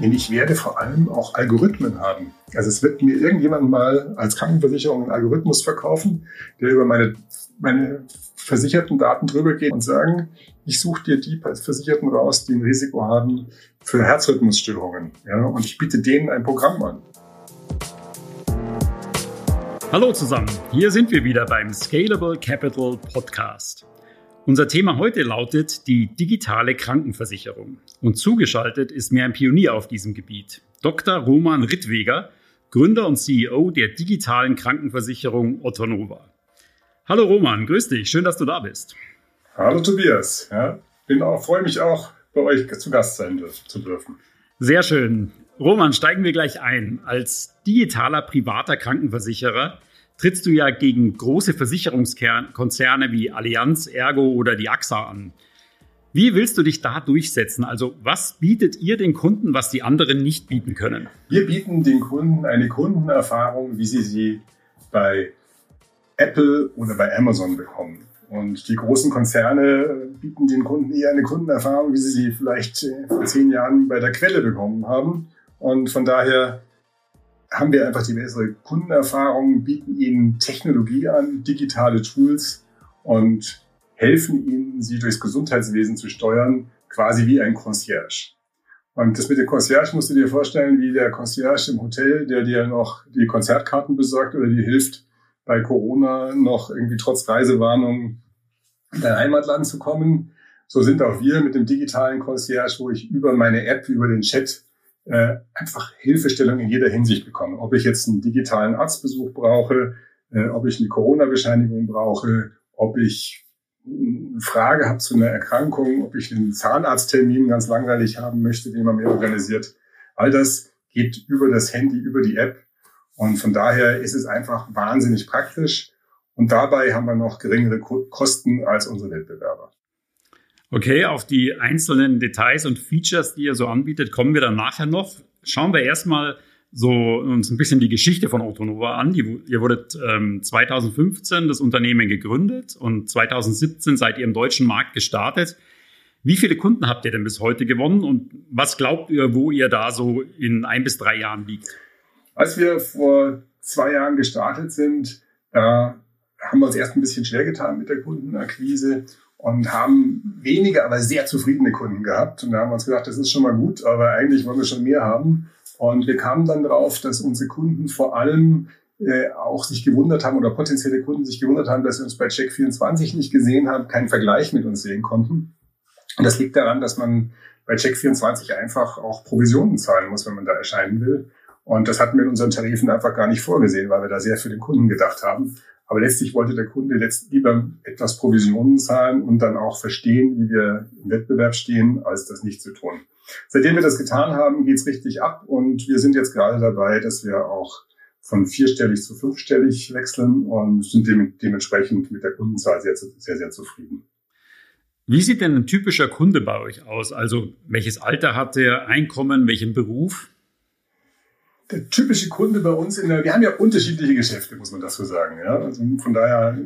ich werde vor allem auch Algorithmen haben. Also es wird mir irgendjemand mal als Krankenversicherung einen Algorithmus verkaufen, der über meine, meine versicherten Daten drüber geht und sagen, ich suche dir die Versicherten raus, die ein Risiko haben für Herzrhythmusstörungen. Ja, und ich biete denen ein Programm an. Hallo zusammen, hier sind wir wieder beim Scalable Capital Podcast. Unser Thema heute lautet die digitale Krankenversicherung. Und zugeschaltet ist mir ein Pionier auf diesem Gebiet, Dr. Roman Rittweger, Gründer und CEO der digitalen Krankenversicherung Ottonova. Hallo Roman, grüß dich, schön, dass du da bist. Hallo Tobias, ja, bin auch, freue mich auch, bei euch zu Gast sein zu dürfen. Sehr schön. Roman, steigen wir gleich ein. Als digitaler privater Krankenversicherer trittst du ja gegen große Versicherungskonzerne wie Allianz, Ergo oder die AXA an. Wie willst du dich da durchsetzen? Also was bietet ihr den Kunden, was die anderen nicht bieten können? Wir bieten den Kunden eine Kundenerfahrung, wie sie sie bei Apple oder bei Amazon bekommen. Und die großen Konzerne bieten den Kunden eher eine Kundenerfahrung, wie sie sie vielleicht vor zehn Jahren bei der Quelle bekommen haben. Und von daher haben wir einfach die bessere Kundenerfahrung, bieten ihnen Technologie an, digitale Tools und helfen ihnen, sie durchs Gesundheitswesen zu steuern, quasi wie ein Concierge. Und das mit dem Concierge musst du dir vorstellen, wie der Concierge im Hotel, der dir noch die Konzertkarten besorgt oder dir hilft, bei Corona noch irgendwie trotz Reisewarnung in dein Heimatland zu kommen. So sind auch wir mit dem digitalen Concierge, wo ich über meine App, über den Chat äh, einfach Hilfestellung in jeder Hinsicht bekommen. Ob ich jetzt einen digitalen Arztbesuch brauche, äh, ob ich eine Corona-Bescheinigung brauche, ob ich eine Frage habe zu einer Erkrankung, ob ich einen Zahnarzttermin ganz langweilig haben möchte, den man mir organisiert. All das geht über das Handy, über die App. Und von daher ist es einfach wahnsinnig praktisch. Und dabei haben wir noch geringere Kosten als unsere Wettbewerber. Okay, auf die einzelnen Details und Features, die ihr so anbietet, kommen wir dann nachher noch. Schauen wir erstmal so uns ein bisschen die Geschichte von Autonova an. Die, ihr wurdet ähm, 2015 das Unternehmen gegründet und 2017 seid ihr im deutschen Markt gestartet. Wie viele Kunden habt ihr denn bis heute gewonnen und was glaubt ihr, wo ihr da so in ein bis drei Jahren liegt? Als wir vor zwei Jahren gestartet sind, da haben wir uns erst ein bisschen schwer getan mit der Kundenakquise und haben wenige, aber sehr zufriedene Kunden gehabt. Und da haben wir uns gedacht, das ist schon mal gut, aber eigentlich wollen wir schon mehr haben. Und wir kamen dann drauf, dass unsere Kunden vor allem äh, auch sich gewundert haben oder potenzielle Kunden sich gewundert haben, dass sie uns bei Check24 nicht gesehen haben, keinen Vergleich mit uns sehen konnten. Und das liegt daran, dass man bei Check24 einfach auch Provisionen zahlen muss, wenn man da erscheinen will. Und das hatten wir in unseren Tarifen einfach gar nicht vorgesehen, weil wir da sehr für den Kunden gedacht haben. Aber letztlich wollte der Kunde letzt lieber etwas Provisionen zahlen und dann auch verstehen, wie wir im Wettbewerb stehen, als das nicht zu tun. Seitdem wir das getan haben, geht's richtig ab und wir sind jetzt gerade dabei, dass wir auch von vierstellig zu fünfstellig wechseln und sind dementsprechend mit der Kundenzahl sehr, sehr, sehr zufrieden. Wie sieht denn ein typischer Kunde bei euch aus? Also welches Alter hat er, Einkommen, welchen Beruf? Der typische Kunde bei uns in der, wir haben ja unterschiedliche Geschäfte, muss man dazu sagen. Ja? Also von daher,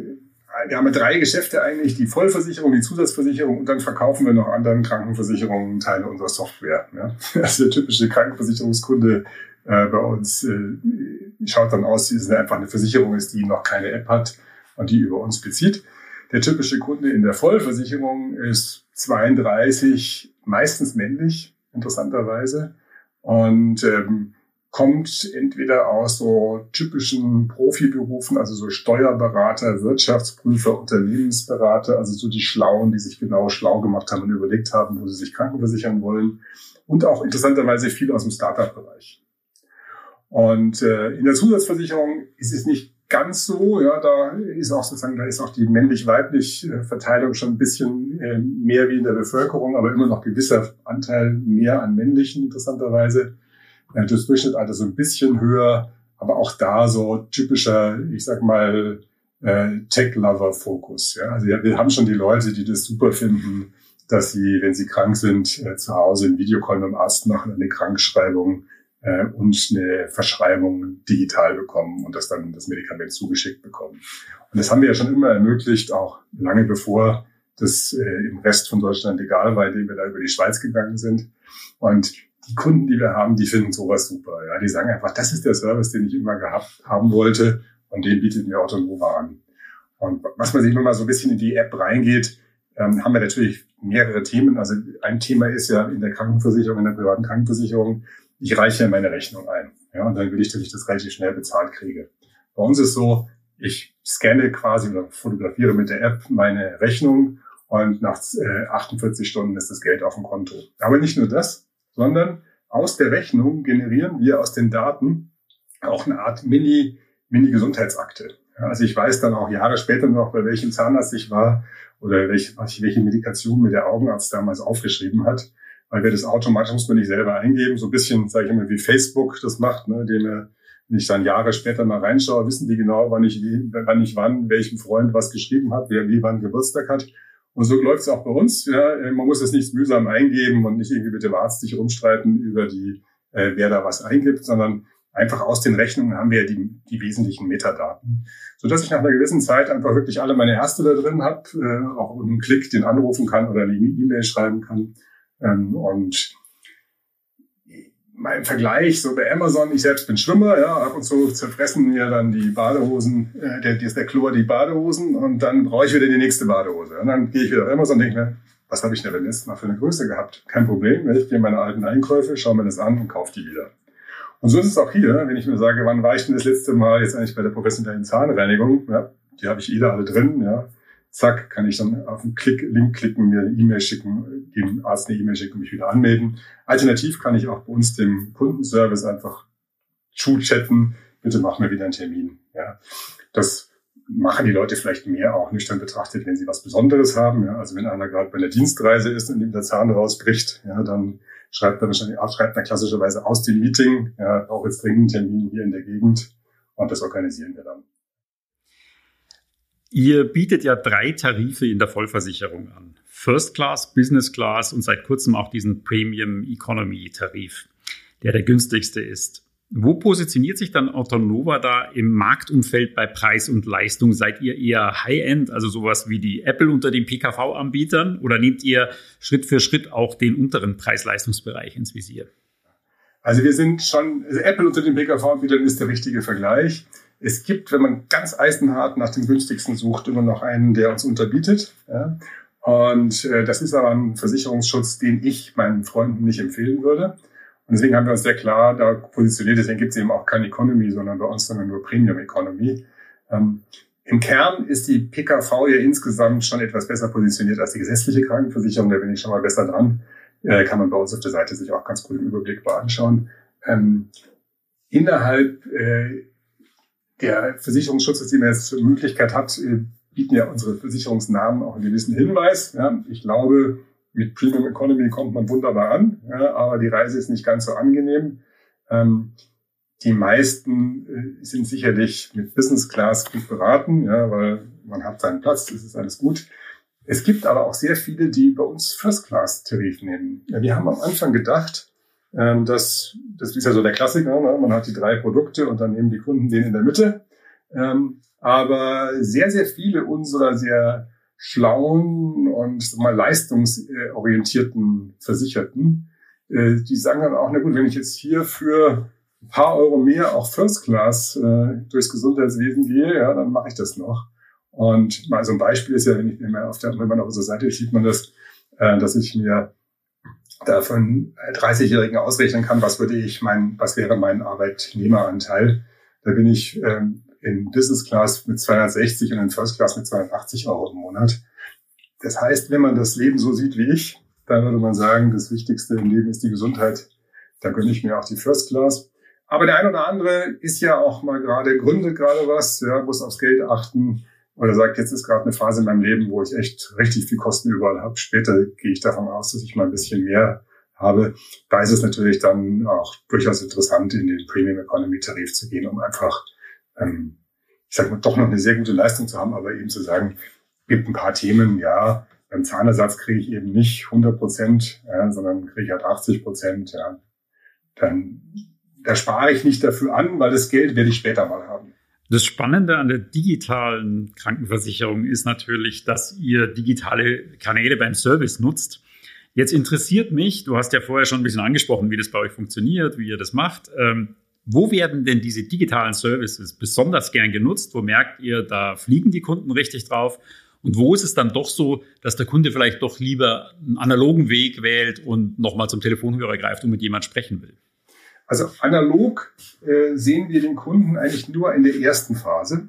wir haben ja drei Geschäfte eigentlich, die Vollversicherung, die Zusatzversicherung und dann verkaufen wir noch anderen Krankenversicherungen Teile unserer Software. Ja? Also der typische Krankenversicherungskunde äh, bei uns äh, schaut dann aus, dass es einfach eine Versicherung ist, die noch keine App hat und die über uns bezieht. Der typische Kunde in der Vollversicherung ist 32, meistens männlich, interessanterweise. Und ähm, kommt entweder aus so typischen Profiberufen, also so Steuerberater, Wirtschaftsprüfer, Unternehmensberater, also so die Schlauen, die sich genau schlau gemacht haben und überlegt haben, wo sie sich krankenversichern wollen. Und auch interessanterweise viel aus dem Startup-Bereich. Und äh, in der Zusatzversicherung ist es nicht ganz so, ja, da ist auch sozusagen, da ist auch die männlich-weiblich Verteilung schon ein bisschen äh, mehr wie in der Bevölkerung, aber immer noch gewisser Anteil mehr an männlichen, interessanterweise das Durchschnittsalter so ein bisschen höher, aber auch da so typischer, ich sag mal, äh, Tech-Lover-Fokus. Ja? Also wir haben schon die Leute, die das super finden, dass sie, wenn sie krank sind, äh, zu Hause einen Videocall mit dem Arzt machen, eine Krankschreibung äh, und eine Verschreibung digital bekommen und das dann das Medikament zugeschickt bekommen. Und das haben wir ja schon immer ermöglicht, auch lange bevor das äh, im Rest von Deutschland egal war, indem wir da über die Schweiz gegangen sind. Und die Kunden, die wir haben, die finden sowas super. Ja, die sagen einfach, das ist der Service, den ich immer gehabt haben wollte und den bietet mir Autonova an. Und was man sich immer mal so ein bisschen in die App reingeht, ähm, haben wir natürlich mehrere Themen. Also ein Thema ist ja in der Krankenversicherung, in der privaten Krankenversicherung, ich reiche meine Rechnung ein. Ja, und dann will ich, dass ich das relativ schnell bezahlt kriege. Bei uns ist so, ich scanne quasi oder fotografiere mit der App meine Rechnung und nach äh, 48 Stunden ist das Geld auf dem Konto. Aber nicht nur das, sondern aus der Rechnung generieren wir aus den Daten auch eine Art Mini, Mini-Gesundheitsakte. Also ich weiß dann auch Jahre später noch, bei welchem Zahnarzt ich war oder welche, welche Medikation mir der Augenarzt damals aufgeschrieben hat, weil wir das automatisch muss man nicht selber eingeben, so ein bisschen, sage ich immer, wie Facebook das macht, ne, indem er wenn ich dann Jahre später mal reinschaue, wissen die genau, wann ich, wann ich wann, welchem Freund was geschrieben habe, wer wie wann Geburtstag hat. Und so läuft es auch bei uns. Ja. Man muss es nicht mühsam eingeben und nicht irgendwie mit dem Arzt sich rumstreiten über die, äh, wer da was eingibt, sondern einfach aus den Rechnungen haben wir die, die wesentlichen Metadaten. So dass ich nach einer gewissen Zeit einfach wirklich alle meine Ärzte da drin habe, äh, auch mit einem Klick den anrufen kann oder eine E-Mail schreiben kann. Ähm, und mein Vergleich, so bei Amazon, ich selbst bin Schwimmer, ja, ab und zu zerfressen mir dann die Badehosen, äh, der, der Chlor die Badehosen und dann brauche ich wieder die nächste Badehose. Und dann gehe ich wieder auf Amazon und denke mir, was habe ich denn beim letzten Mal für eine Größe gehabt? Kein Problem, ich gehe meine alten Einkäufe, schaue mir das an und kaufe die wieder. Und so ist es auch hier, wenn ich mir sage, wann war ich denn das letzte Mal jetzt eigentlich bei der professionellen Zahnreinigung? Ja, die habe ich jeder alle drin, ja zack, kann ich dann auf den Klick, Link klicken, mir eine E-Mail schicken, dem Arzt eine E-Mail schicken mich wieder anmelden. Alternativ kann ich auch bei uns dem Kundenservice einfach chatten, bitte mach mir wieder einen Termin. Ja, das machen die Leute vielleicht mehr auch nüchtern betrachtet, wenn sie was Besonderes haben. Ja, also wenn einer gerade bei einer Dienstreise ist und ihm der Zahn rausbricht, ja, dann schreibt er wahrscheinlich, schreibt er klassischerweise aus dem Meeting, ja, auch jetzt dringend einen Termin hier in der Gegend und das organisieren wir dann. Ihr bietet ja drei Tarife in der Vollversicherung an. First Class, Business Class und seit kurzem auch diesen Premium Economy Tarif, der der günstigste ist. Wo positioniert sich dann Autonova da im Marktumfeld bei Preis und Leistung? Seid ihr eher High-End, also sowas wie die Apple unter den PKV-Anbietern, oder nehmt ihr Schritt für Schritt auch den unteren Preis-Leistungsbereich ins Visier? Also wir sind schon, also Apple unter den PKV-Anbietern ist der richtige Vergleich. Es gibt, wenn man ganz eisenhart nach dem günstigsten sucht, immer noch einen, der uns unterbietet. Ja. Und äh, das ist aber ein Versicherungsschutz, den ich meinen Freunden nicht empfehlen würde. Und deswegen haben wir uns sehr klar da positioniert. Deswegen gibt es eben auch keine Economy, sondern bei uns sondern nur Premium Economy. Ähm, Im Kern ist die PKV ja insgesamt schon etwas besser positioniert als die gesetzliche Krankenversicherung. Da bin ich schon mal besser dran. Äh, kann man bei uns auf der Seite sich auch ganz gut im Überblick anschauen. Ähm, innerhalb äh, der Versicherungsschutz, den man jetzt Möglichkeit hat, äh, bieten ja unsere Versicherungsnamen auch einen gewissen Hinweis. Ja, ich glaube, mit Premium Economy kommt man wunderbar an, ja, aber die Reise ist nicht ganz so angenehm. Ähm, die meisten äh, sind sicherlich mit Business Class gut beraten, ja, weil man hat seinen Platz, das ist alles gut. Es gibt aber auch sehr viele, die bei uns First Class Tarif nehmen. Ja, wir haben am Anfang gedacht, ähm, das, das ist ja so der Klassiker. Ne? Man hat die drei Produkte und dann nehmen die Kunden den in der Mitte. Ähm, aber sehr, sehr viele unserer sehr schlauen und mal leistungsorientierten Versicherten, äh, die sagen dann auch, na gut, wenn ich jetzt hier für ein paar Euro mehr auch First Class äh, durchs Gesundheitswesen gehe, ja, dann mache ich das noch. Und mal so ein Beispiel ist ja, wenn, ich, man auf der, wenn man auf unserer Seite sieht man das, äh, dass ich mir da von 30-Jährigen ausrechnen kann, was würde ich mein, was wäre mein Arbeitnehmeranteil. Da bin ich ähm, in Business Class mit 260 und in First Class mit 280 Euro im Monat. Das heißt, wenn man das Leben so sieht wie ich, dann würde man sagen, das Wichtigste im Leben ist die Gesundheit. Da gönne ich mir auch die First Class. Aber der ein oder andere ist ja auch mal gerade, gründet gerade was, ja, muss aufs Geld achten oder sagt, jetzt ist gerade eine Phase in meinem Leben, wo ich echt richtig viel Kosten überall habe. Später gehe ich davon aus, dass ich mal ein bisschen mehr habe. Da ist es natürlich dann auch durchaus interessant, in den Premium Economy Tarif zu gehen, um einfach, ähm, ich sage mal, doch noch eine sehr gute Leistung zu haben, aber eben zu sagen, gibt ein paar Themen, ja, beim Zahnersatz kriege ich eben nicht 100 Prozent, ja, sondern kriege ich halt 80 Prozent, ja. Dann, da spare ich nicht dafür an, weil das Geld werde ich später mal haben. Das Spannende an der digitalen Krankenversicherung ist natürlich, dass ihr digitale Kanäle beim Service nutzt. Jetzt interessiert mich, du hast ja vorher schon ein bisschen angesprochen, wie das bei euch funktioniert, wie ihr das macht. Ähm, wo werden denn diese digitalen Services besonders gern genutzt? Wo merkt ihr, da fliegen die Kunden richtig drauf? Und wo ist es dann doch so, dass der Kunde vielleicht doch lieber einen analogen Weg wählt und nochmal zum Telefonhörer greift und mit jemand sprechen will? Also analog äh, sehen wir den Kunden eigentlich nur in der ersten Phase.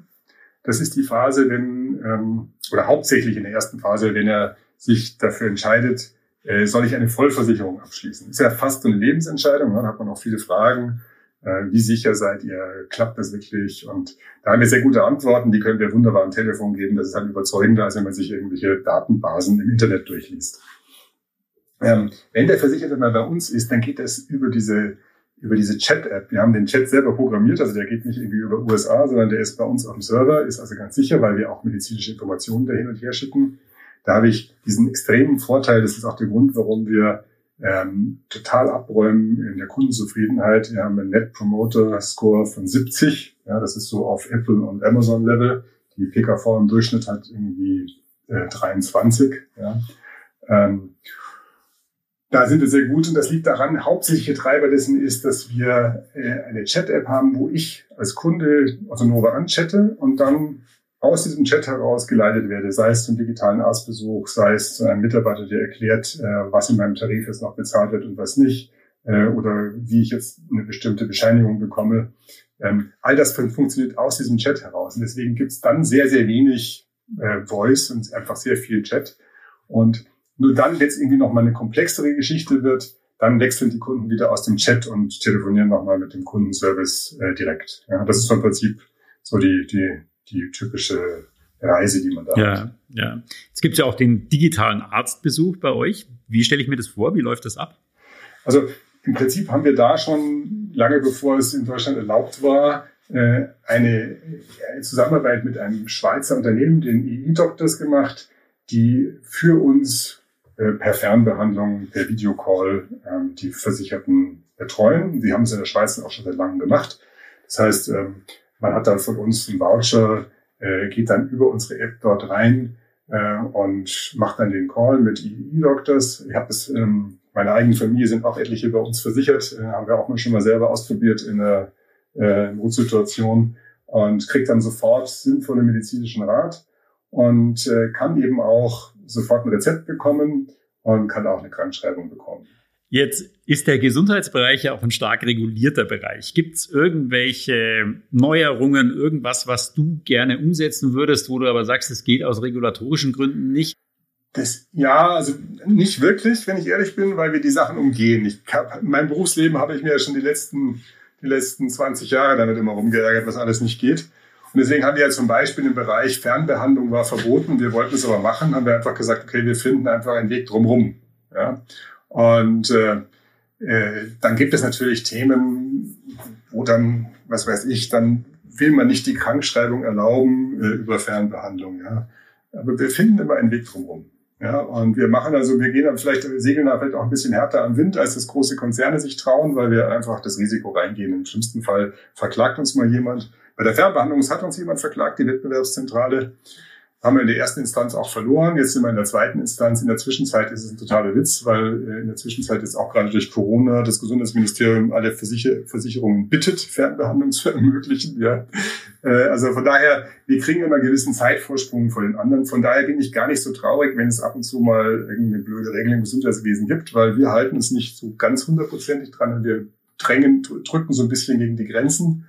Das ist die Phase, wenn, ähm, oder hauptsächlich in der ersten Phase, wenn er sich dafür entscheidet, äh, soll ich eine Vollversicherung abschließen. Ist ja fast eine Lebensentscheidung, ne? da hat man auch viele Fragen. Äh, wie sicher seid ihr? Klappt das wirklich? Und da haben wir sehr gute Antworten, die können wir wunderbar am Telefon geben. Das ist halt überzeugender, als wenn man sich irgendwelche Datenbasen im Internet durchliest. Ähm, wenn der Versicherte mal bei uns ist, dann geht das über diese über diese Chat-App. Wir haben den Chat selber programmiert, also der geht nicht irgendwie über USA, sondern der ist bei uns auf dem Server, ist also ganz sicher, weil wir auch medizinische Informationen da hin und her schicken. Da habe ich diesen extremen Vorteil, das ist auch der Grund, warum wir ähm, total abräumen in der Kundenzufriedenheit. Wir haben einen Net Promoter Score von 70. Ja, das ist so auf Apple und Amazon Level. Die PKV im Durchschnitt hat irgendwie äh, 23. Ja. Ähm, da sind wir sehr gut und das liegt daran, hauptsächliche Treiber dessen ist, dass wir äh, eine Chat-App haben, wo ich als Kunde Autonova anchatte und dann aus diesem Chat heraus geleitet werde, sei es zum digitalen Arztbesuch, sei es zu einem Mitarbeiter, der erklärt, äh, was in meinem Tarif jetzt noch bezahlt wird und was nicht, äh, oder wie ich jetzt eine bestimmte Bescheinigung bekomme. Ähm, all das funktioniert aus diesem Chat heraus. Und deswegen gibt es dann sehr, sehr wenig Voice und einfach sehr viel Chat. Und nur dann, wenn es irgendwie nochmal eine komplexere Geschichte wird, dann wechseln die Kunden wieder aus dem Chat und telefonieren nochmal mit dem Kundenservice äh, direkt. Ja, das ist im Prinzip so die, die die typische Reise, die man da ja, hat. Ja, Jetzt gibt es ja auch den digitalen Arztbesuch bei euch. Wie stelle ich mir das vor? Wie läuft das ab? Also im Prinzip haben wir da schon lange bevor es in Deutschland erlaubt war, äh, eine, Zusammenarbeit mit einem Schweizer Unternehmen, den EE-Doctors gemacht, die für uns äh, per Fernbehandlung, per Videocall ähm, die Versicherten betreuen. Die haben es in der Schweiz auch schon seit langem gemacht. Das heißt, ähm, man hat dann von uns einen Voucher, äh, geht dann über unsere App dort rein äh, und macht dann den Call mit E-Doctors. Ich habe es, ähm, meine eigene Familie sind auch etliche bei uns versichert, äh, haben wir auch mal schon mal selber ausprobiert in einer äh, Notsituation und kriegt dann sofort sinnvolle medizinischen Rat und äh, kann eben auch sofort ein Rezept bekommen und kann auch eine Krankschreibung bekommen. Jetzt ist der Gesundheitsbereich ja auch ein stark regulierter Bereich. Gibt es irgendwelche Neuerungen, irgendwas, was du gerne umsetzen würdest, wo du aber sagst, es geht aus regulatorischen Gründen nicht? Das, ja, also nicht wirklich, wenn ich ehrlich bin, weil wir die Sachen umgehen. Ich hab, in meinem Berufsleben habe ich mir ja schon die letzten, die letzten 20 Jahre damit immer rumgeärgert, was alles nicht geht. Und deswegen haben wir ja zum Beispiel im Bereich Fernbehandlung war verboten. Wir wollten es aber machen, haben wir einfach gesagt, okay, wir finden einfach einen Weg drumherum. Ja. Und äh, äh, dann gibt es natürlich Themen, wo dann, was weiß ich, dann will man nicht die Krankschreibung erlauben äh, über Fernbehandlung. Ja. Aber wir finden immer einen Weg drumherum. Ja, und wir machen also, wir gehen dann vielleicht, segeln da vielleicht auch ein bisschen härter am Wind, als das große Konzerne sich trauen, weil wir einfach das Risiko reingehen. Im schlimmsten Fall verklagt uns mal jemand. Bei der Fernbehandlung hat uns jemand verklagt, die Wettbewerbszentrale haben wir in der ersten Instanz auch verloren. Jetzt sind wir in der zweiten Instanz. In der Zwischenzeit ist es ein totaler Witz, weil äh, in der Zwischenzeit ist auch gerade durch Corona das Gesundheitsministerium alle Versicher Versicherungen bittet, Fernbehandlung zu ermöglichen. Ja. Äh, also von daher, wir kriegen immer einen gewissen Zeitvorsprung vor den anderen. Von daher bin ich gar nicht so traurig, wenn es ab und zu mal irgendeine blöde Regel im Gesundheitswesen gibt, weil wir halten es nicht so ganz hundertprozentig dran und wir drängen, drücken so ein bisschen gegen die Grenzen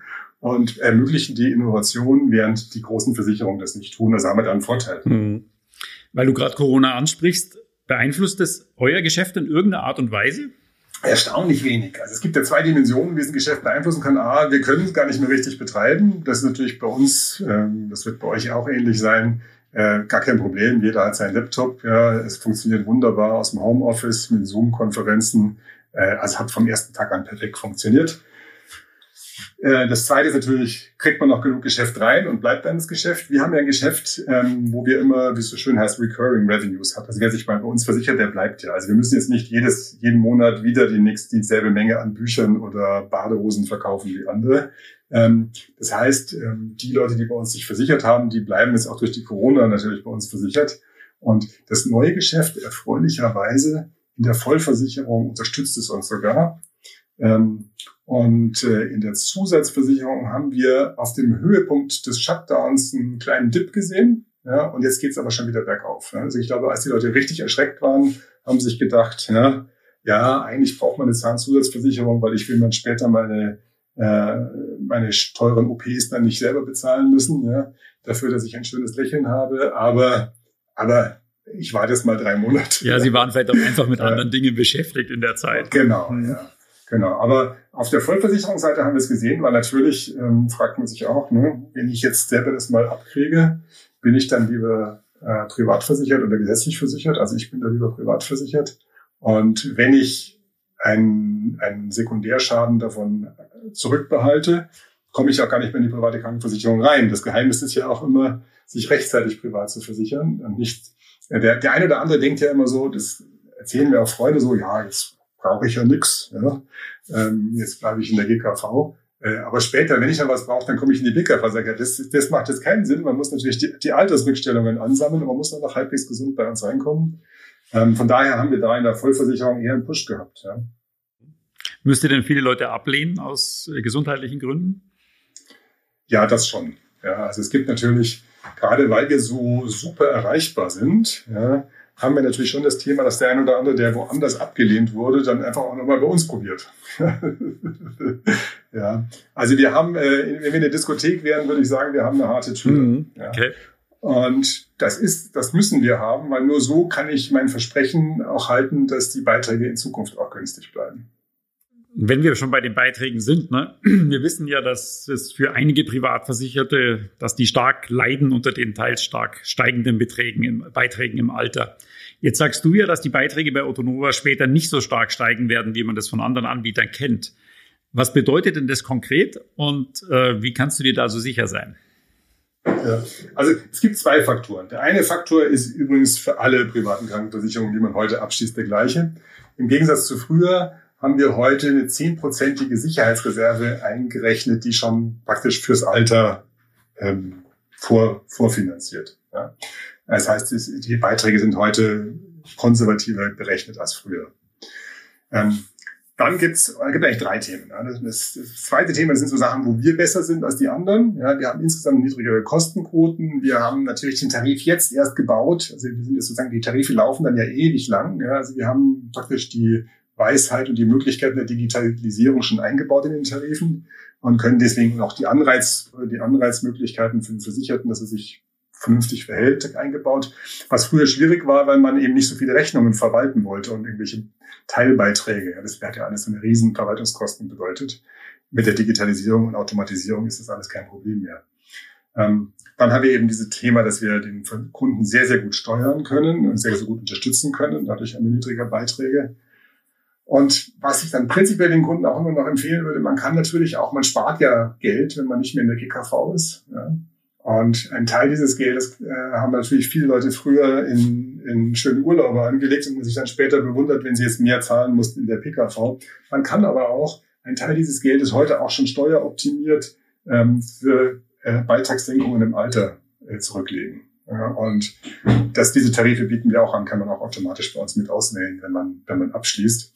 und ermöglichen die Innovation, während die großen Versicherungen das nicht tun. Also haben wir da einen Vorteil. Mhm. Weil du gerade Corona ansprichst, beeinflusst das euer Geschäft in irgendeiner Art und Weise? Erstaunlich wenig. Also es gibt ja zwei Dimensionen, wie es ein Geschäft beeinflussen kann. A, wir können es gar nicht mehr richtig betreiben. Das ist natürlich bei uns, ähm, das wird bei euch auch ähnlich sein, äh, gar kein Problem. Jeder hat seinen Laptop. Ja, es funktioniert wunderbar aus dem Homeoffice mit Zoom-Konferenzen. Äh, also hat vom ersten Tag an perfekt funktioniert. Äh, das zweite ist natürlich, kriegt man noch genug Geschäft rein und bleibt dann das Geschäft. Wir haben ja ein Geschäft, ähm, wo wir immer, wie es so schön heißt, Recurring Revenues hat. Also wer sich bei uns versichert, der bleibt ja. Also wir müssen jetzt nicht jedes, jeden Monat wieder die nächste, dieselbe Menge an Büchern oder Badehosen verkaufen wie andere. Ähm, das heißt, ähm, die Leute, die bei uns sich versichert haben, die bleiben jetzt auch durch die Corona natürlich bei uns versichert. Und das neue Geschäft erfreulicherweise In der Vollversicherung unterstützt es uns sogar. Und äh, in der Zusatzversicherung haben wir auf dem Höhepunkt des Shutdowns einen kleinen Dip gesehen. Ja, und jetzt geht's aber schon wieder bergauf. Also ich glaube, als die Leute richtig erschreckt waren, haben sich gedacht, ja, ja, eigentlich braucht man eine Zahnzusatzversicherung, weil ich will dann später meine äh, meine teuren OPs dann nicht selber bezahlen müssen, ja, dafür, dass ich ein schönes Lächeln habe. Aber, aber ich war das mal drei Monate. Ja, Sie waren vielleicht auch einfach mit anderen Dingen beschäftigt in der Zeit. Genau, mhm. ja. Genau, aber auf der Vollversicherungsseite haben wir es gesehen, weil natürlich ähm, fragt man sich auch, ne, wenn ich jetzt selber das mal abkriege, bin ich dann lieber äh, privat versichert oder gesetzlich versichert? Also ich bin da lieber privat versichert. Und wenn ich einen, einen Sekundärschaden davon zurückbehalte, komme ich auch gar nicht mehr in die private Krankenversicherung rein. Das Geheimnis ist ja auch immer, sich rechtzeitig privat zu versichern und nicht, der, der eine oder andere denkt ja immer so, das erzählen mir auch Freunde so, ja, jetzt brauche ich ja nix, ja, ähm, jetzt bleibe ich in der GKV. Äh, aber später, wenn ich dann was brauche, dann komme ich in die BKV. Sage, das, das macht jetzt keinen Sinn. Man muss natürlich die, die Altersrückstellungen ansammeln, aber man muss dann noch halbwegs gesund bei uns reinkommen. Ähm, von daher haben wir da in der Vollversicherung eher einen Push gehabt. Ja. Müsste denn viele Leute ablehnen aus äh, gesundheitlichen Gründen? Ja, das schon. Ja, also es gibt natürlich, gerade weil wir so super erreichbar sind, ja, haben wir natürlich schon das Thema, dass der ein oder andere, der woanders abgelehnt wurde, dann einfach auch nochmal bei uns probiert. ja, also wir haben, äh, wenn wir in der Diskothek wären, würde ich sagen, wir haben eine harte Tür. Mhm, okay. Und das ist, das müssen wir haben, weil nur so kann ich mein Versprechen auch halten, dass die Beiträge in Zukunft auch günstig bleiben. Wenn wir schon bei den Beiträgen sind, ne? wir wissen ja, dass es für einige Privatversicherte, dass die stark leiden unter den teils stark steigenden Beträgen im, Beiträgen im Alter. Jetzt sagst du ja, dass die Beiträge bei Autonova später nicht so stark steigen werden, wie man das von anderen Anbietern kennt. Was bedeutet denn das konkret und äh, wie kannst du dir da so sicher sein? Ja. Also es gibt zwei Faktoren. Der eine Faktor ist übrigens für alle privaten Krankenversicherungen, die man heute abschließt, der gleiche. Im Gegensatz zu früher haben wir heute eine zehnprozentige Sicherheitsreserve eingerechnet, die schon praktisch fürs Alter ähm, vor, vorfinanziert. Ja. Das heißt, die Beiträge sind heute konservativer berechnet als früher. Ähm, dann gibt's, es gibt eigentlich drei Themen. Ja. Das, das, zweite Thema sind so Sachen, wo wir besser sind als die anderen. Ja, wir haben insgesamt niedrigere Kostenquoten. Wir haben natürlich den Tarif jetzt erst gebaut. Also wir sind jetzt sozusagen, die Tarife laufen dann ja ewig lang. Ja. Also wir haben praktisch die Weisheit und die Möglichkeiten der Digitalisierung schon eingebaut in den Tarifen und können deswegen auch die Anreiz, die Anreizmöglichkeiten für den Versicherten, dass er sich vernünftig verhält, eingebaut. Was früher schwierig war, weil man eben nicht so viele Rechnungen verwalten wollte und irgendwelche Teilbeiträge. Das hat ja alles eine riesen Verwaltungskosten bedeutet. Mit der Digitalisierung und Automatisierung ist das alles kein Problem mehr. Ähm, dann haben wir eben dieses Thema, dass wir den Kunden sehr, sehr gut steuern können und sehr, sehr gut unterstützen können. Dadurch haben wir niedrige Beiträge. Und was ich dann prinzipiell den Kunden auch immer noch empfehlen würde, man kann natürlich auch, man spart ja Geld, wenn man nicht mehr in der GKV ist. Ja. Und ein Teil dieses Geldes äh, haben natürlich viele Leute früher in, in schönen Urlaube angelegt und sich dann später bewundert, wenn sie jetzt mehr zahlen mussten in der PKV. Man kann aber auch einen Teil dieses Geldes heute auch schon steueroptimiert ähm, für äh, Beitragssenkungen im Alter äh, zurücklegen. Ja, und dass diese Tarife bieten wir auch an, kann man auch automatisch bei uns mit auswählen, wenn man, wenn man abschließt.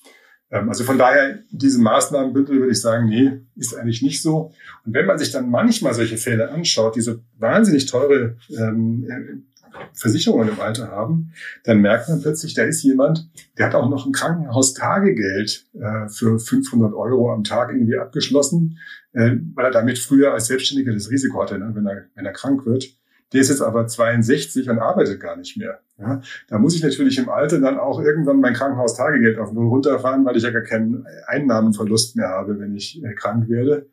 Ähm, also von daher, diese Maßnahmenbündel würde ich sagen, nee, ist eigentlich nicht so. Und wenn man sich dann manchmal solche Fälle anschaut, die so wahnsinnig teure ähm, Versicherungen im Alter haben, dann merkt man plötzlich, da ist jemand, der hat auch noch ein Krankenhaustagegeld äh, für 500 Euro am Tag irgendwie abgeschlossen, äh, weil er damit früher als Selbstständiger das Risiko hatte, ne, wenn, er, wenn er krank wird. Der ist jetzt aber 62 und arbeitet gar nicht mehr. Ja, da muss ich natürlich im Alter dann auch irgendwann mein Krankenhaustagegeld auf Null runterfahren, weil ich ja gar keinen Einnahmenverlust mehr habe, wenn ich äh, krank werde.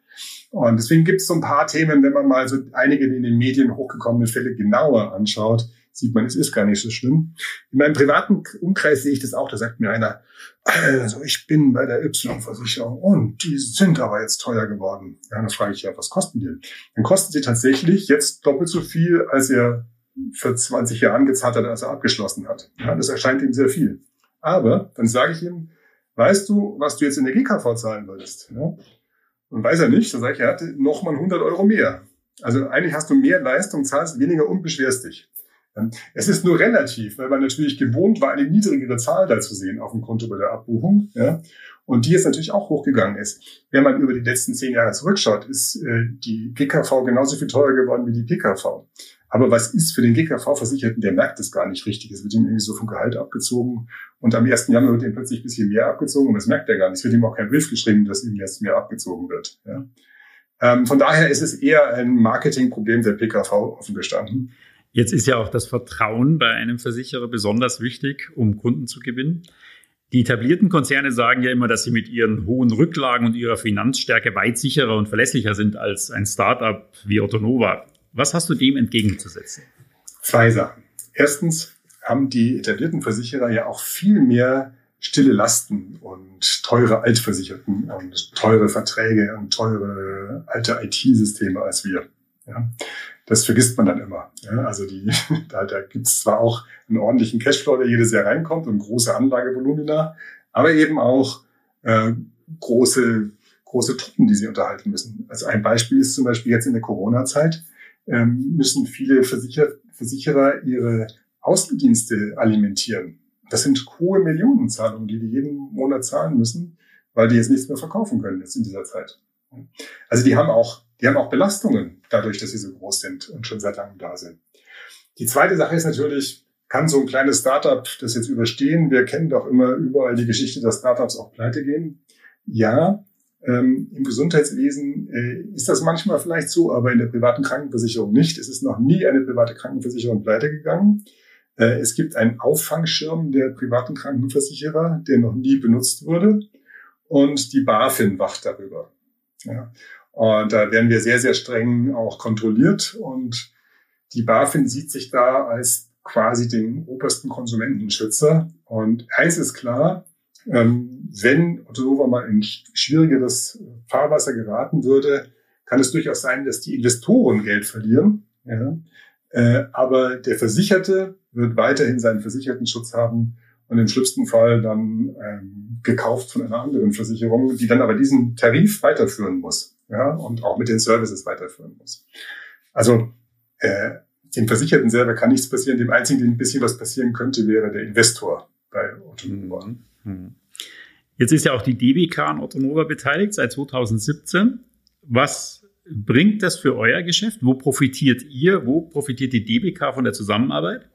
Und deswegen gibt es so ein paar Themen, wenn man mal so einige in den Medien hochgekommene Fälle genauer anschaut, sieht man, es ist gar nicht so schlimm. In meinem privaten Umkreis sehe ich das auch. Da sagt mir einer, also ich bin bei der Y-Versicherung und die sind aber jetzt teuer geworden. Ja, dann frage ich ja, was kosten die? Dann kosten sie tatsächlich jetzt doppelt so viel, als er für 20 Jahren gezahlt hat, als er abgeschlossen hat. Ja, das erscheint ihm sehr viel. Aber dann sage ich ihm, weißt du, was du jetzt in der GKV zahlen würdest? Ja? Und weiß er nicht, dann sage ich, er hatte noch mal 100 Euro mehr. Also eigentlich hast du mehr Leistung, zahlst weniger und beschwerst dich. Es ist nur relativ, weil man natürlich gewohnt war, eine niedrigere Zahl da zu sehen auf dem Konto bei der Abbuchung. Ja? Und die jetzt natürlich auch hochgegangen ist. Wenn man über die letzten zehn Jahre zurückschaut, ist äh, die GKV genauso viel teurer geworden wie die PKV. Aber was ist für den GKV-Versicherten, der merkt es gar nicht richtig. Es wird ihm irgendwie so vom Gehalt abgezogen und am 1. Januar wird ihm plötzlich ein bisschen mehr abgezogen und das merkt er gar nicht. Es wird ihm auch kein Brief geschrieben, dass ihm jetzt mehr abgezogen wird. Ja. Ähm, von daher ist es eher ein Marketingproblem der PKV offen gestanden. Jetzt ist ja auch das Vertrauen bei einem Versicherer besonders wichtig, um Kunden zu gewinnen. Die etablierten Konzerne sagen ja immer, dass sie mit ihren hohen Rücklagen und ihrer Finanzstärke weit sicherer und verlässlicher sind als ein Startup wie Ottonova. Was hast du dem entgegenzusetzen? Zwei Sachen. Erstens haben die etablierten Versicherer ja auch viel mehr stille Lasten und teure Altversicherten und teure Verträge und teure alte IT-Systeme als wir. Ja, das vergisst man dann immer. Ja, also die, da, da gibt es zwar auch einen ordentlichen Cashflow, der jedes Jahr reinkommt und große Anlagevolumina, aber eben auch äh, große, große Truppen, die sie unterhalten müssen. Also ein Beispiel ist zum Beispiel jetzt in der Corona-Zeit ähm, müssen viele Versicher Versicherer ihre Außendienste alimentieren. Das sind hohe Millionenzahlungen, die die jeden Monat zahlen müssen, weil die jetzt nichts mehr verkaufen können jetzt in dieser Zeit. Also die haben auch, die haben auch Belastungen dadurch, dass sie so groß sind und schon seit langem da sind. Die zweite Sache ist natürlich, kann so ein kleines Startup das jetzt überstehen? Wir kennen doch immer überall die Geschichte, dass Startups auch pleite gehen. Ja, ähm, Im Gesundheitswesen äh, ist das manchmal vielleicht so, aber in der privaten Krankenversicherung nicht. Es ist noch nie eine private Krankenversicherung pleite gegangen. Äh, es gibt einen Auffangschirm der privaten Krankenversicherer, der noch nie benutzt wurde. Und die BaFin wacht darüber. Ja. Und da werden wir sehr, sehr streng auch kontrolliert. Und die BaFin sieht sich da als quasi den obersten Konsumentenschützer. Und eins ist klar, ähm, wenn Otto mal in schwierigeres Fahrwasser geraten würde, kann es durchaus sein, dass die Investoren Geld verlieren. Ja? Äh, aber der Versicherte wird weiterhin seinen Versichertenschutz haben und im schlimmsten Fall dann ähm, gekauft von einer anderen Versicherung, die dann aber diesen Tarif weiterführen muss ja? und auch mit den Services weiterführen muss. Also äh, dem Versicherten selber kann nichts passieren. Dem einzigen, dem ein bisschen was passieren könnte, wäre der Investor bei Otto. Mhm. Hm. Jetzt ist ja auch die DBK an Ottonova beteiligt seit 2017. Was bringt das für euer Geschäft? Wo profitiert ihr? Wo profitiert die DBK von der Zusammenarbeit?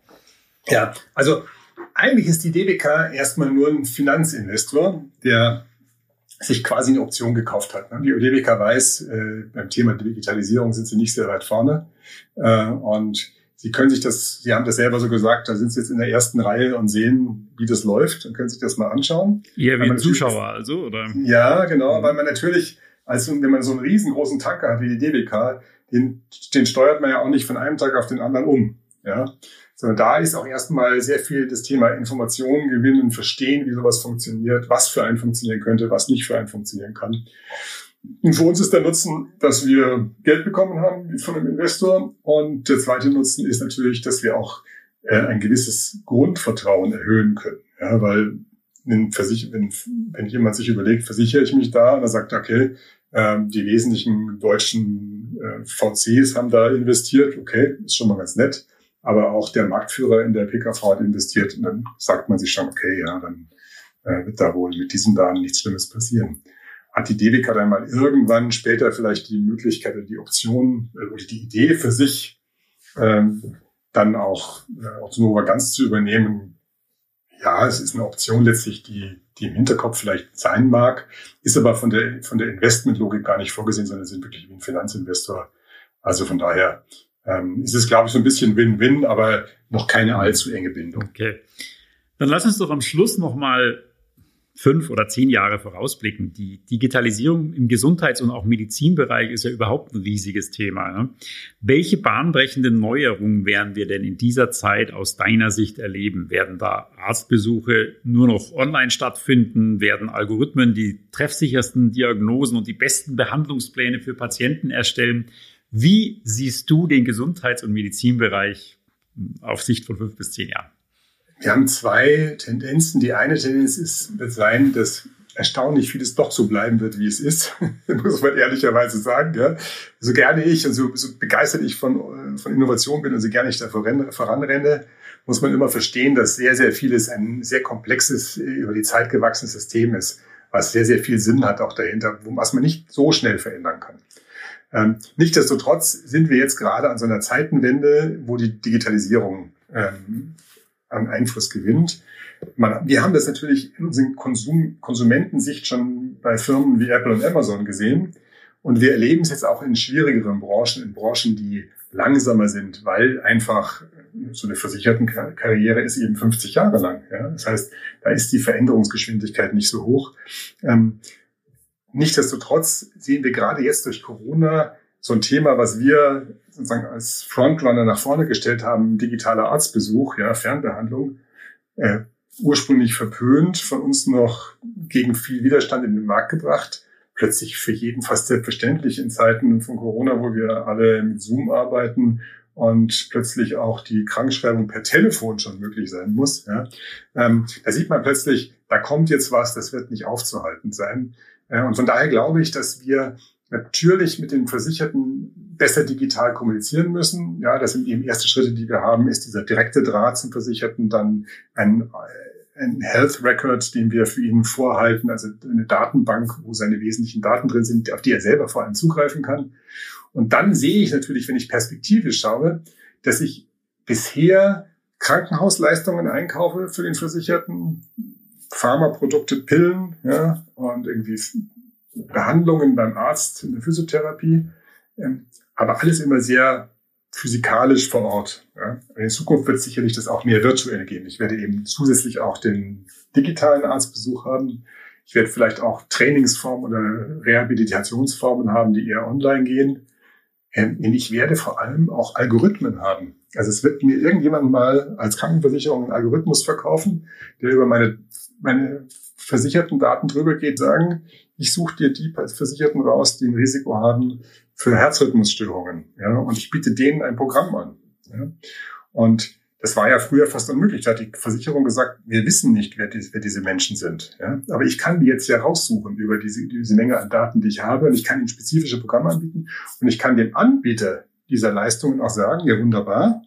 Ja, also eigentlich ist die DBK erstmal nur ein Finanzinvestor, der sich quasi eine Option gekauft hat. Die DBK weiß, äh, beim Thema Digitalisierung sind sie nicht sehr weit vorne. Äh, und Sie können sich das, Sie haben das selber so gesagt, da sind Sie jetzt in der ersten Reihe und sehen, wie das läuft und können sich das mal anschauen. Ja, wie ein Zuschauer also, oder? Ja, genau, weil man natürlich, also wenn man so einen riesengroßen Tanker hat wie die DBK, den, den steuert man ja auch nicht von einem Tag auf den anderen um. Ja, sondern da ist auch erstmal sehr viel das Thema Informationen gewinnen, verstehen, wie sowas funktioniert, was für einen funktionieren könnte, was nicht für einen funktionieren kann. Und für uns ist der Nutzen, dass wir Geld bekommen haben von einem Investor. Und der zweite Nutzen ist natürlich, dass wir auch äh, ein gewisses Grundvertrauen erhöhen können. Ja, weil wenn, wenn, jemand sich überlegt, versichere ich mich da, und er sagt, okay, ähm, die wesentlichen deutschen äh, VCs haben da investiert, okay, ist schon mal ganz nett. Aber auch der Marktführer in der PKV hat investiert. Und dann sagt man sich schon, okay, ja, dann äh, wird da wohl mit diesem Daten nichts Schlimmes passieren hat die DBK dann mal irgendwann später vielleicht die Möglichkeit oder die Option äh, oder die Idee für sich, ähm, dann auch äh, Autonova ganz zu übernehmen. Ja, es ist eine Option letztlich, die, die im Hinterkopf vielleicht sein mag, ist aber von der, von der Investmentlogik gar nicht vorgesehen, sondern sind wirklich wie ein Finanzinvestor. Also von daher ähm, ist es, glaube ich, so ein bisschen Win-Win, aber noch keine allzu enge Bindung. Okay. Dann lass uns doch am Schluss nochmal fünf oder zehn Jahre vorausblicken. Die Digitalisierung im Gesundheits- und auch Medizinbereich ist ja überhaupt ein riesiges Thema. Ne? Welche bahnbrechenden Neuerungen werden wir denn in dieser Zeit aus deiner Sicht erleben? Werden da Arztbesuche nur noch online stattfinden? Werden Algorithmen die treffsichersten Diagnosen und die besten Behandlungspläne für Patienten erstellen? Wie siehst du den Gesundheits- und Medizinbereich auf Sicht von fünf bis zehn Jahren? Wir haben zwei Tendenzen. Die eine Tendenz ist, wird sein, dass erstaunlich vieles doch so bleiben wird, wie es ist, muss man ehrlicherweise sagen. Ja. So gerne ich und so, so begeistert ich von, von Innovation bin und so gerne ich da voran, voranrenne, muss man immer verstehen, dass sehr, sehr vieles ein sehr komplexes, über die Zeit gewachsenes System ist, was sehr, sehr viel Sinn hat auch dahinter, was man nicht so schnell verändern kann. Ähm, Nichtsdestotrotz sind wir jetzt gerade an so einer Zeitenwende, wo die Digitalisierung ähm, an Einfluss gewinnt. Man, wir haben das natürlich in unserer Konsum, Konsumentensicht schon bei Firmen wie Apple und Amazon gesehen. Und wir erleben es jetzt auch in schwierigeren Branchen, in Branchen, die langsamer sind, weil einfach so eine Versichertenkarriere ist eben 50 Jahre lang. Ja? Das heißt, da ist die Veränderungsgeschwindigkeit nicht so hoch. Ähm, nichtsdestotrotz sehen wir gerade jetzt durch Corona so ein Thema, was wir sozusagen als Frontrunner nach vorne gestellt haben, digitaler Arztbesuch, ja, Fernbehandlung, äh, ursprünglich verpönt, von uns noch gegen viel Widerstand in den Markt gebracht, plötzlich für jeden fast selbstverständlich in Zeiten von Corona, wo wir alle mit Zoom arbeiten und plötzlich auch die Krankschreibung per Telefon schon möglich sein muss. Ja. Ähm, da sieht man plötzlich, da kommt jetzt was, das wird nicht aufzuhalten sein. Äh, und von daher glaube ich, dass wir natürlich mit den Versicherten besser digital kommunizieren müssen. Ja, das sind eben erste Schritte, die wir haben, ist dieser direkte Draht zum Versicherten, dann ein, ein Health Record, den wir für ihn vorhalten, also eine Datenbank, wo seine wesentlichen Daten drin sind, auf die er selber vor allem zugreifen kann. Und dann sehe ich natürlich, wenn ich perspektivisch schaue, dass ich bisher Krankenhausleistungen einkaufe für den Versicherten, Pharmaprodukte, Pillen, ja, und irgendwie Behandlungen beim Arzt in der Physiotherapie, ähm, aber alles immer sehr physikalisch vor Ort. Ja. In Zukunft wird sicherlich das auch mehr virtuell gehen. Ich werde eben zusätzlich auch den digitalen Arztbesuch haben. Ich werde vielleicht auch Trainingsformen oder Rehabilitationsformen haben, die eher online gehen. Ähm, und ich werde vor allem auch Algorithmen haben. Also es wird mir irgendjemand mal als Krankenversicherung einen Algorithmus verkaufen, der über meine, meine versicherten Daten drüber geht, sagen, ich suche dir die Versicherten raus, die ein Risiko haben für Herzrhythmusstörungen. Ja, und ich biete denen ein Programm an. Ja. Und das war ja früher fast unmöglich. Da hat die Versicherung gesagt, wir wissen nicht, wer, die, wer diese Menschen sind. Ja? Aber ich kann die jetzt ja raussuchen über diese, diese Menge an Daten, die ich habe. Und ich kann ihnen spezifische Programme anbieten. Und ich kann dem Anbieter dieser Leistungen auch sagen, ja wunderbar,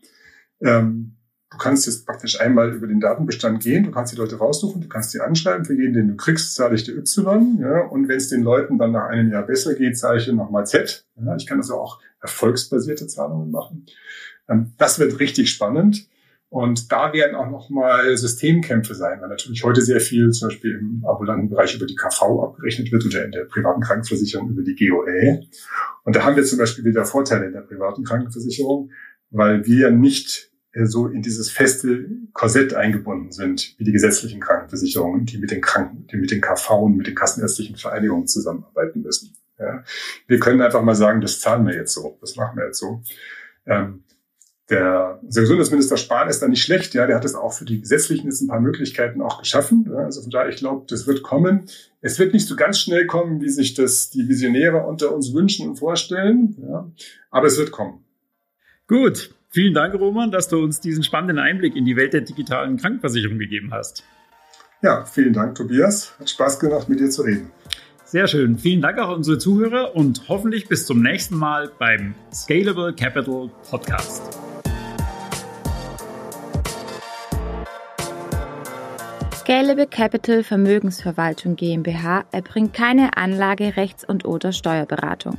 ähm, Du kannst jetzt praktisch einmal über den Datenbestand gehen, du kannst die Leute raussuchen, du kannst sie anschreiben, für jeden, den du kriegst, zahle ich dir Y, ja, und wenn es den Leuten dann nach einem Jahr besser geht, zahle ich dir nochmal Z. Ja, ich kann also auch erfolgsbasierte Zahlungen machen. Ähm, das wird richtig spannend. Und da werden auch nochmal Systemkämpfe sein, weil natürlich heute sehr viel zum Beispiel im ambulanten Bereich über die KV abgerechnet wird oder in der privaten Krankenversicherung über die GOE. Und da haben wir zum Beispiel wieder Vorteile in der privaten Krankenversicherung, weil wir nicht so in dieses feste Korsett eingebunden sind, wie die gesetzlichen Krankenversicherungen, die mit den Kranken, die mit den KV und mit den kassenärztlichen Vereinigungen zusammenarbeiten müssen. Ja. Wir können einfach mal sagen, das zahlen wir jetzt so, das machen wir jetzt so. Ähm, der, der Gesundheitsminister Spahn ist da nicht schlecht, ja, der hat es auch für die gesetzlichen jetzt ein paar Möglichkeiten auch geschaffen. Ja, also von daher, ich glaube, das wird kommen. Es wird nicht so ganz schnell kommen, wie sich das die Visionäre unter uns wünschen und vorstellen, ja, aber es wird kommen. Gut, Vielen Dank, Roman, dass du uns diesen spannenden Einblick in die Welt der digitalen Krankenversicherung gegeben hast. Ja, vielen Dank, Tobias. Hat Spaß gemacht, mit dir zu reden. Sehr schön. Vielen Dank auch an unsere Zuhörer und hoffentlich bis zum nächsten Mal beim Scalable Capital Podcast. Scalable Capital Vermögensverwaltung GmbH erbringt keine Anlage, Rechts- und oder Steuerberatung.